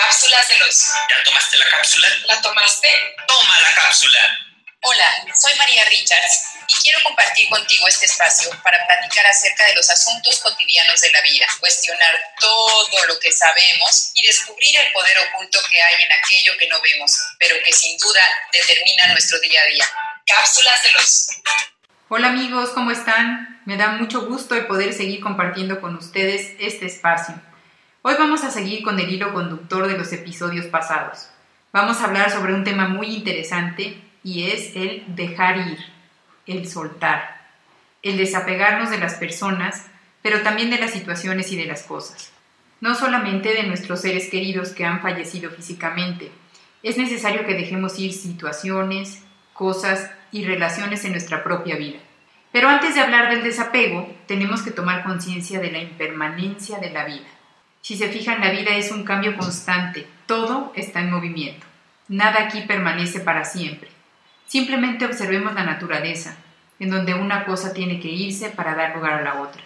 Cápsulas de los. ¿Ya tomaste la cápsula? ¿La tomaste? Toma la cápsula. Hola, soy María Richards y quiero compartir contigo este espacio para platicar acerca de los asuntos cotidianos de la vida, cuestionar todo lo que sabemos y descubrir el poder oculto que hay en aquello que no vemos, pero que sin duda determina nuestro día a día. Cápsulas de los. Hola amigos, ¿cómo están? Me da mucho gusto el poder seguir compartiendo con ustedes este espacio. Hoy vamos a seguir con el hilo conductor de los episodios pasados. Vamos a hablar sobre un tema muy interesante y es el dejar ir, el soltar, el desapegarnos de las personas, pero también de las situaciones y de las cosas. No solamente de nuestros seres queridos que han fallecido físicamente, es necesario que dejemos ir situaciones, cosas y relaciones en nuestra propia vida. Pero antes de hablar del desapego, tenemos que tomar conciencia de la impermanencia de la vida. Si se fijan, la vida es un cambio constante, todo está en movimiento. Nada aquí permanece para siempre. Simplemente observemos la naturaleza, en donde una cosa tiene que irse para dar lugar a la otra.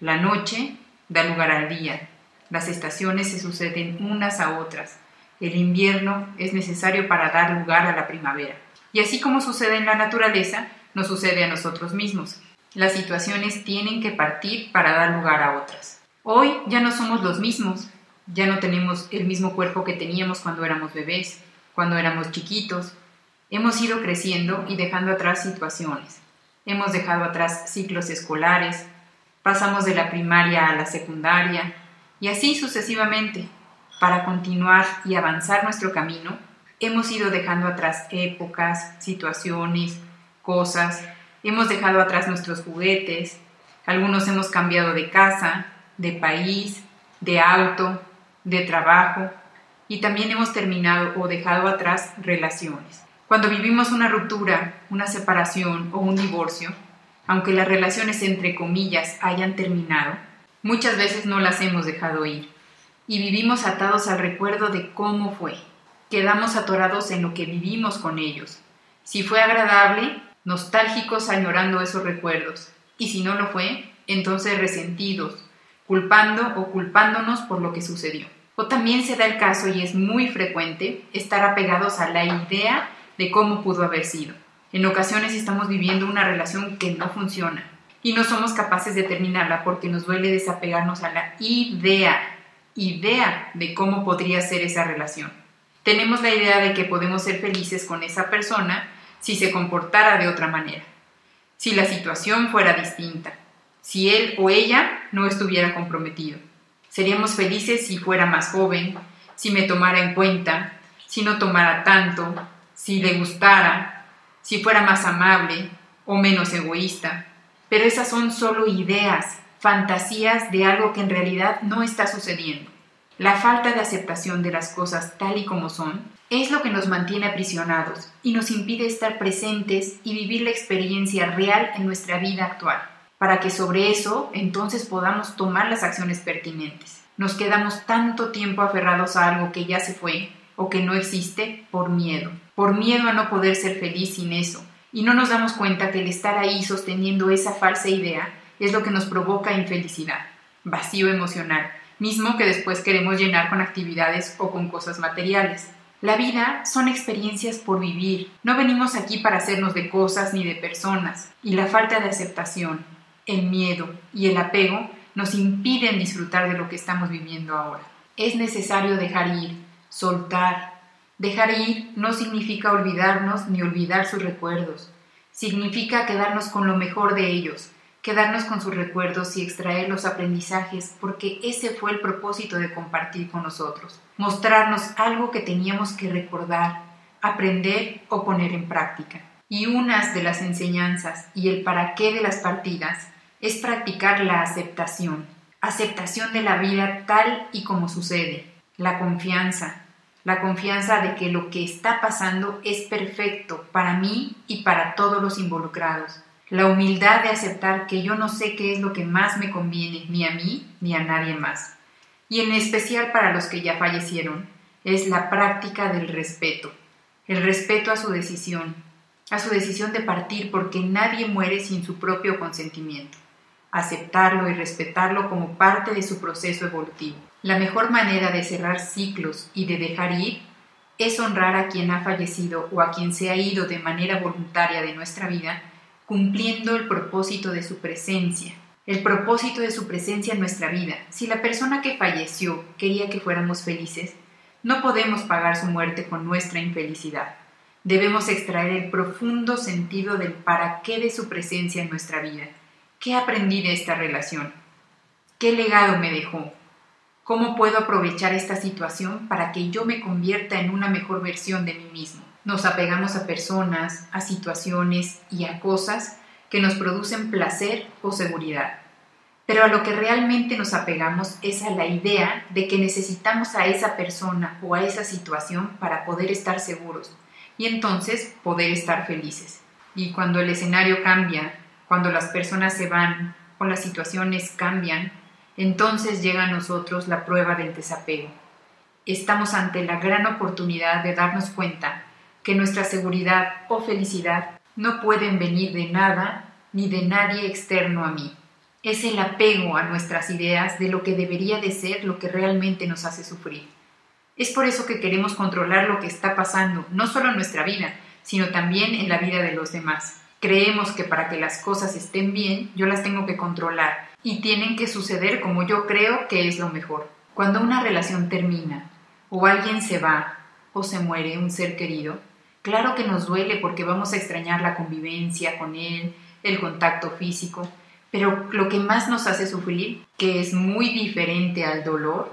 La noche da lugar al día, las estaciones se suceden unas a otras, el invierno es necesario para dar lugar a la primavera. Y así como sucede en la naturaleza, nos sucede a nosotros mismos. Las situaciones tienen que partir para dar lugar a otras. Hoy ya no somos los mismos, ya no tenemos el mismo cuerpo que teníamos cuando éramos bebés, cuando éramos chiquitos. Hemos ido creciendo y dejando atrás situaciones. Hemos dejado atrás ciclos escolares, pasamos de la primaria a la secundaria y así sucesivamente. Para continuar y avanzar nuestro camino, hemos ido dejando atrás épocas, situaciones, cosas, hemos dejado atrás nuestros juguetes, algunos hemos cambiado de casa, de país, de auto, de trabajo y también hemos terminado o dejado atrás relaciones. Cuando vivimos una ruptura, una separación o un divorcio, aunque las relaciones entre comillas hayan terminado, muchas veces no las hemos dejado ir y vivimos atados al recuerdo de cómo fue. Quedamos atorados en lo que vivimos con ellos. Si fue agradable, nostálgicos añorando esos recuerdos, y si no lo fue, entonces resentidos, culpando o culpándonos por lo que sucedió. O también se da el caso, y es muy frecuente, estar apegados a la idea de cómo pudo haber sido. En ocasiones estamos viviendo una relación que no funciona y no somos capaces de terminarla porque nos duele desapegarnos a la idea, idea de cómo podría ser esa relación. Tenemos la idea de que podemos ser felices con esa persona si se comportara de otra manera, si la situación fuera distinta, si él o ella no estuviera comprometido. Seríamos felices si fuera más joven, si me tomara en cuenta, si no tomara tanto, si le gustara, si fuera más amable o menos egoísta. Pero esas son solo ideas, fantasías de algo que en realidad no está sucediendo. La falta de aceptación de las cosas tal y como son es lo que nos mantiene aprisionados y nos impide estar presentes y vivir la experiencia real en nuestra vida actual para que sobre eso entonces podamos tomar las acciones pertinentes. Nos quedamos tanto tiempo aferrados a algo que ya se fue o que no existe por miedo, por miedo a no poder ser feliz sin eso, y no nos damos cuenta que el estar ahí sosteniendo esa falsa idea es lo que nos provoca infelicidad, vacío emocional, mismo que después queremos llenar con actividades o con cosas materiales. La vida son experiencias por vivir. No venimos aquí para hacernos de cosas ni de personas. Y la falta de aceptación, el miedo y el apego nos impiden disfrutar de lo que estamos viviendo ahora. Es necesario dejar ir, soltar. Dejar ir no significa olvidarnos ni olvidar sus recuerdos. Significa quedarnos con lo mejor de ellos, quedarnos con sus recuerdos y extraer los aprendizajes, porque ese fue el propósito de compartir con nosotros. Mostrarnos algo que teníamos que recordar, aprender o poner en práctica. Y unas de las enseñanzas y el para qué de las partidas es practicar la aceptación, aceptación de la vida tal y como sucede, la confianza, la confianza de que lo que está pasando es perfecto para mí y para todos los involucrados, la humildad de aceptar que yo no sé qué es lo que más me conviene ni a mí ni a nadie más, y en especial para los que ya fallecieron, es la práctica del respeto, el respeto a su decisión, a su decisión de partir porque nadie muere sin su propio consentimiento aceptarlo y respetarlo como parte de su proceso evolutivo. La mejor manera de cerrar ciclos y de dejar ir es honrar a quien ha fallecido o a quien se ha ido de manera voluntaria de nuestra vida, cumpliendo el propósito de su presencia. El propósito de su presencia en nuestra vida. Si la persona que falleció quería que fuéramos felices, no podemos pagar su muerte con nuestra infelicidad. Debemos extraer el profundo sentido del para qué de su presencia en nuestra vida. ¿Qué aprendí de esta relación? ¿Qué legado me dejó? ¿Cómo puedo aprovechar esta situación para que yo me convierta en una mejor versión de mí mismo? Nos apegamos a personas, a situaciones y a cosas que nos producen placer o seguridad. Pero a lo que realmente nos apegamos es a la idea de que necesitamos a esa persona o a esa situación para poder estar seguros y entonces poder estar felices. Y cuando el escenario cambia, cuando las personas se van o las situaciones cambian, entonces llega a nosotros la prueba del desapego. Estamos ante la gran oportunidad de darnos cuenta que nuestra seguridad o felicidad no pueden venir de nada ni de nadie externo a mí. Es el apego a nuestras ideas de lo que debería de ser lo que realmente nos hace sufrir. Es por eso que queremos controlar lo que está pasando, no solo en nuestra vida, sino también en la vida de los demás. Creemos que para que las cosas estén bien, yo las tengo que controlar y tienen que suceder como yo creo que es lo mejor. Cuando una relación termina, o alguien se va, o se muere un ser querido, claro que nos duele porque vamos a extrañar la convivencia con él, el contacto físico, pero lo que más nos hace sufrir, que es muy diferente al dolor,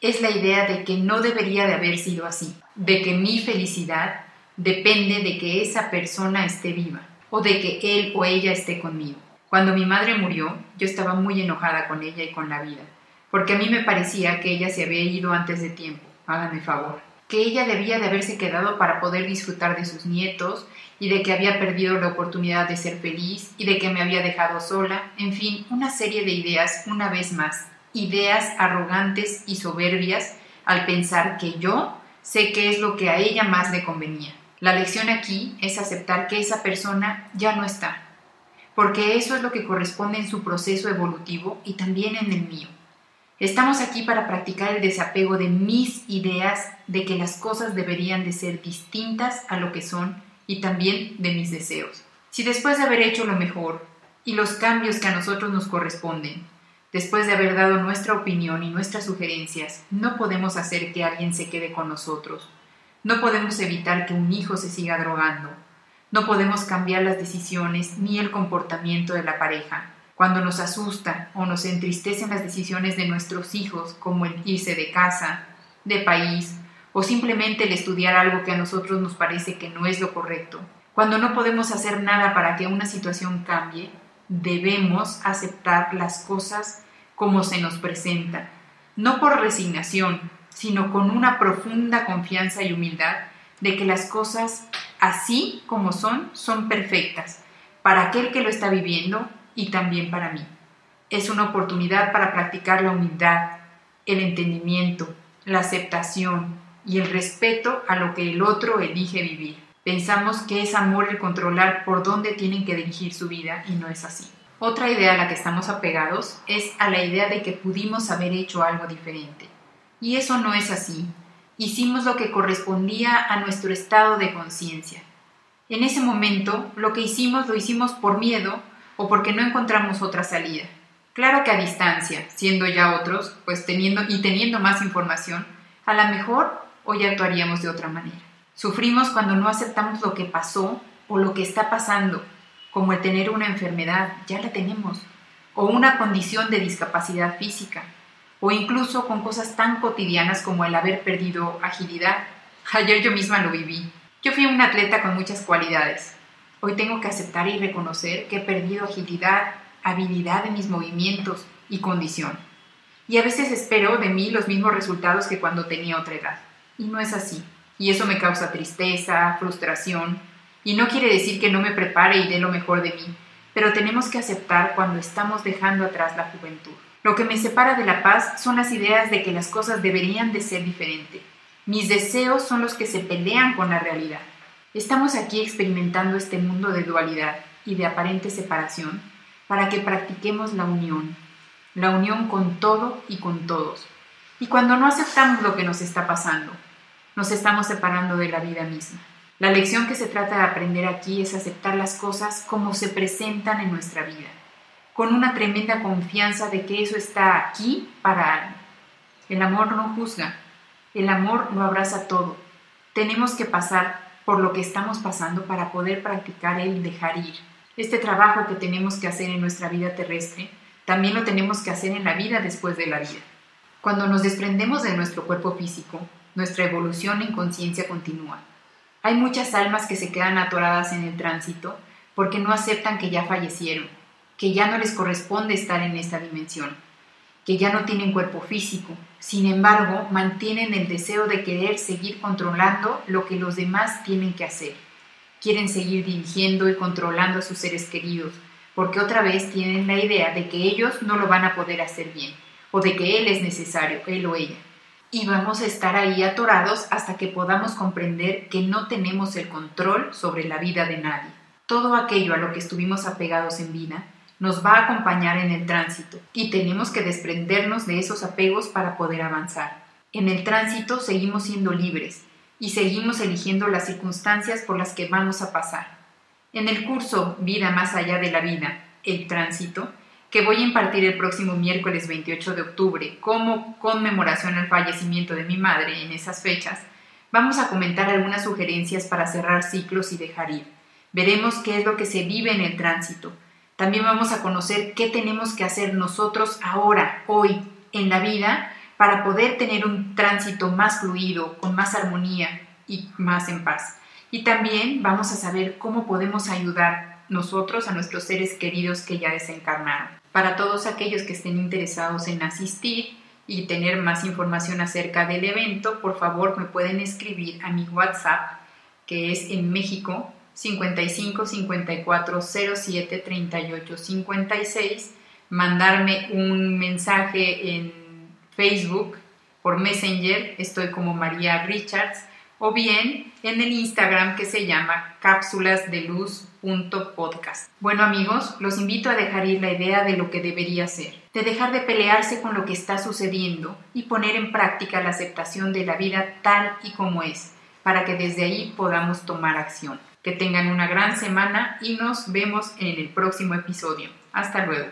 es la idea de que no debería de haber sido así, de que mi felicidad depende de que esa persona esté viva o de que él o ella esté conmigo. Cuando mi madre murió, yo estaba muy enojada con ella y con la vida, porque a mí me parecía que ella se había ido antes de tiempo, háganme favor, que ella debía de haberse quedado para poder disfrutar de sus nietos y de que había perdido la oportunidad de ser feliz y de que me había dejado sola, en fin, una serie de ideas una vez más, ideas arrogantes y soberbias al pensar que yo sé qué es lo que a ella más le convenía. La lección aquí es aceptar que esa persona ya no está, porque eso es lo que corresponde en su proceso evolutivo y también en el mío. Estamos aquí para practicar el desapego de mis ideas de que las cosas deberían de ser distintas a lo que son y también de mis deseos. Si después de haber hecho lo mejor y los cambios que a nosotros nos corresponden, después de haber dado nuestra opinión y nuestras sugerencias, no podemos hacer que alguien se quede con nosotros, no podemos evitar que un hijo se siga drogando, no podemos cambiar las decisiones ni el comportamiento de la pareja. Cuando nos asusta o nos entristecen las decisiones de nuestros hijos, como el irse de casa, de país, o simplemente el estudiar algo que a nosotros nos parece que no es lo correcto. Cuando no podemos hacer nada para que una situación cambie, debemos aceptar las cosas como se nos presentan, no por resignación, sino con una profunda confianza y humildad de que las cosas así como son, son perfectas, para aquel que lo está viviendo y también para mí. Es una oportunidad para practicar la humildad, el entendimiento, la aceptación y el respeto a lo que el otro elige vivir. Pensamos que es amor el controlar por dónde tienen que dirigir su vida y no es así. Otra idea a la que estamos apegados es a la idea de que pudimos haber hecho algo diferente. Y eso no es así, hicimos lo que correspondía a nuestro estado de conciencia. En ese momento, lo que hicimos lo hicimos por miedo o porque no encontramos otra salida. Claro que a distancia, siendo ya otros, pues teniendo y teniendo más información, a lo mejor hoy actuaríamos de otra manera. Sufrimos cuando no aceptamos lo que pasó o lo que está pasando, como el tener una enfermedad, ya la tenemos, o una condición de discapacidad física, o incluso con cosas tan cotidianas como el haber perdido agilidad. Ayer yo misma lo viví. Yo fui un atleta con muchas cualidades. Hoy tengo que aceptar y reconocer que he perdido agilidad, habilidad en mis movimientos y condición. Y a veces espero de mí los mismos resultados que cuando tenía otra edad. Y no es así. Y eso me causa tristeza, frustración. Y no quiere decir que no me prepare y dé lo mejor de mí, pero tenemos que aceptar cuando estamos dejando atrás la juventud. Lo que me separa de la paz son las ideas de que las cosas deberían de ser diferente. Mis deseos son los que se pelean con la realidad. Estamos aquí experimentando este mundo de dualidad y de aparente separación para que practiquemos la unión, la unión con todo y con todos. Y cuando no aceptamos lo que nos está pasando, nos estamos separando de la vida misma. La lección que se trata de aprender aquí es aceptar las cosas como se presentan en nuestra vida, con una tremenda confianza de que eso está aquí para algo. El amor no juzga, el amor lo abraza todo. Tenemos que pasar por lo que estamos pasando para poder practicar el dejar ir. Este trabajo que tenemos que hacer en nuestra vida terrestre, también lo tenemos que hacer en la vida después de la vida. Cuando nos desprendemos de nuestro cuerpo físico, nuestra evolución en conciencia continúa. Hay muchas almas que se quedan atoradas en el tránsito porque no aceptan que ya fallecieron, que ya no les corresponde estar en esta dimensión, que ya no tienen cuerpo físico. Sin embargo, mantienen el deseo de querer seguir controlando lo que los demás tienen que hacer. Quieren seguir dirigiendo y controlando a sus seres queridos, porque otra vez tienen la idea de que ellos no lo van a poder hacer bien o de que Él es necesario, Él o ella. Y vamos a estar ahí atorados hasta que podamos comprender que no tenemos el control sobre la vida de nadie. Todo aquello a lo que estuvimos apegados en vida nos va a acompañar en el tránsito y tenemos que desprendernos de esos apegos para poder avanzar. En el tránsito seguimos siendo libres y seguimos eligiendo las circunstancias por las que vamos a pasar. En el curso Vida más allá de la vida, el tránsito, que voy a impartir el próximo miércoles 28 de octubre como conmemoración al fallecimiento de mi madre en esas fechas, vamos a comentar algunas sugerencias para cerrar ciclos y dejar ir. Veremos qué es lo que se vive en el tránsito. También vamos a conocer qué tenemos que hacer nosotros ahora, hoy, en la vida, para poder tener un tránsito más fluido, con más armonía y más en paz. Y también vamos a saber cómo podemos ayudar nosotros a nuestros seres queridos que ya desencarnaron. Para todos aquellos que estén interesados en asistir y tener más información acerca del evento, por favor me pueden escribir a mi WhatsApp, que es en México 55 54 07 38 56, mandarme un mensaje en Facebook por Messenger, estoy como María Richards, o bien en el Instagram que se llama cápsulasdeluz.podcast. Bueno amigos, los invito a dejar ir la idea de lo que debería ser, de dejar de pelearse con lo que está sucediendo y poner en práctica la aceptación de la vida tal y como es, para que desde ahí podamos tomar acción. Que tengan una gran semana y nos vemos en el próximo episodio. Hasta luego.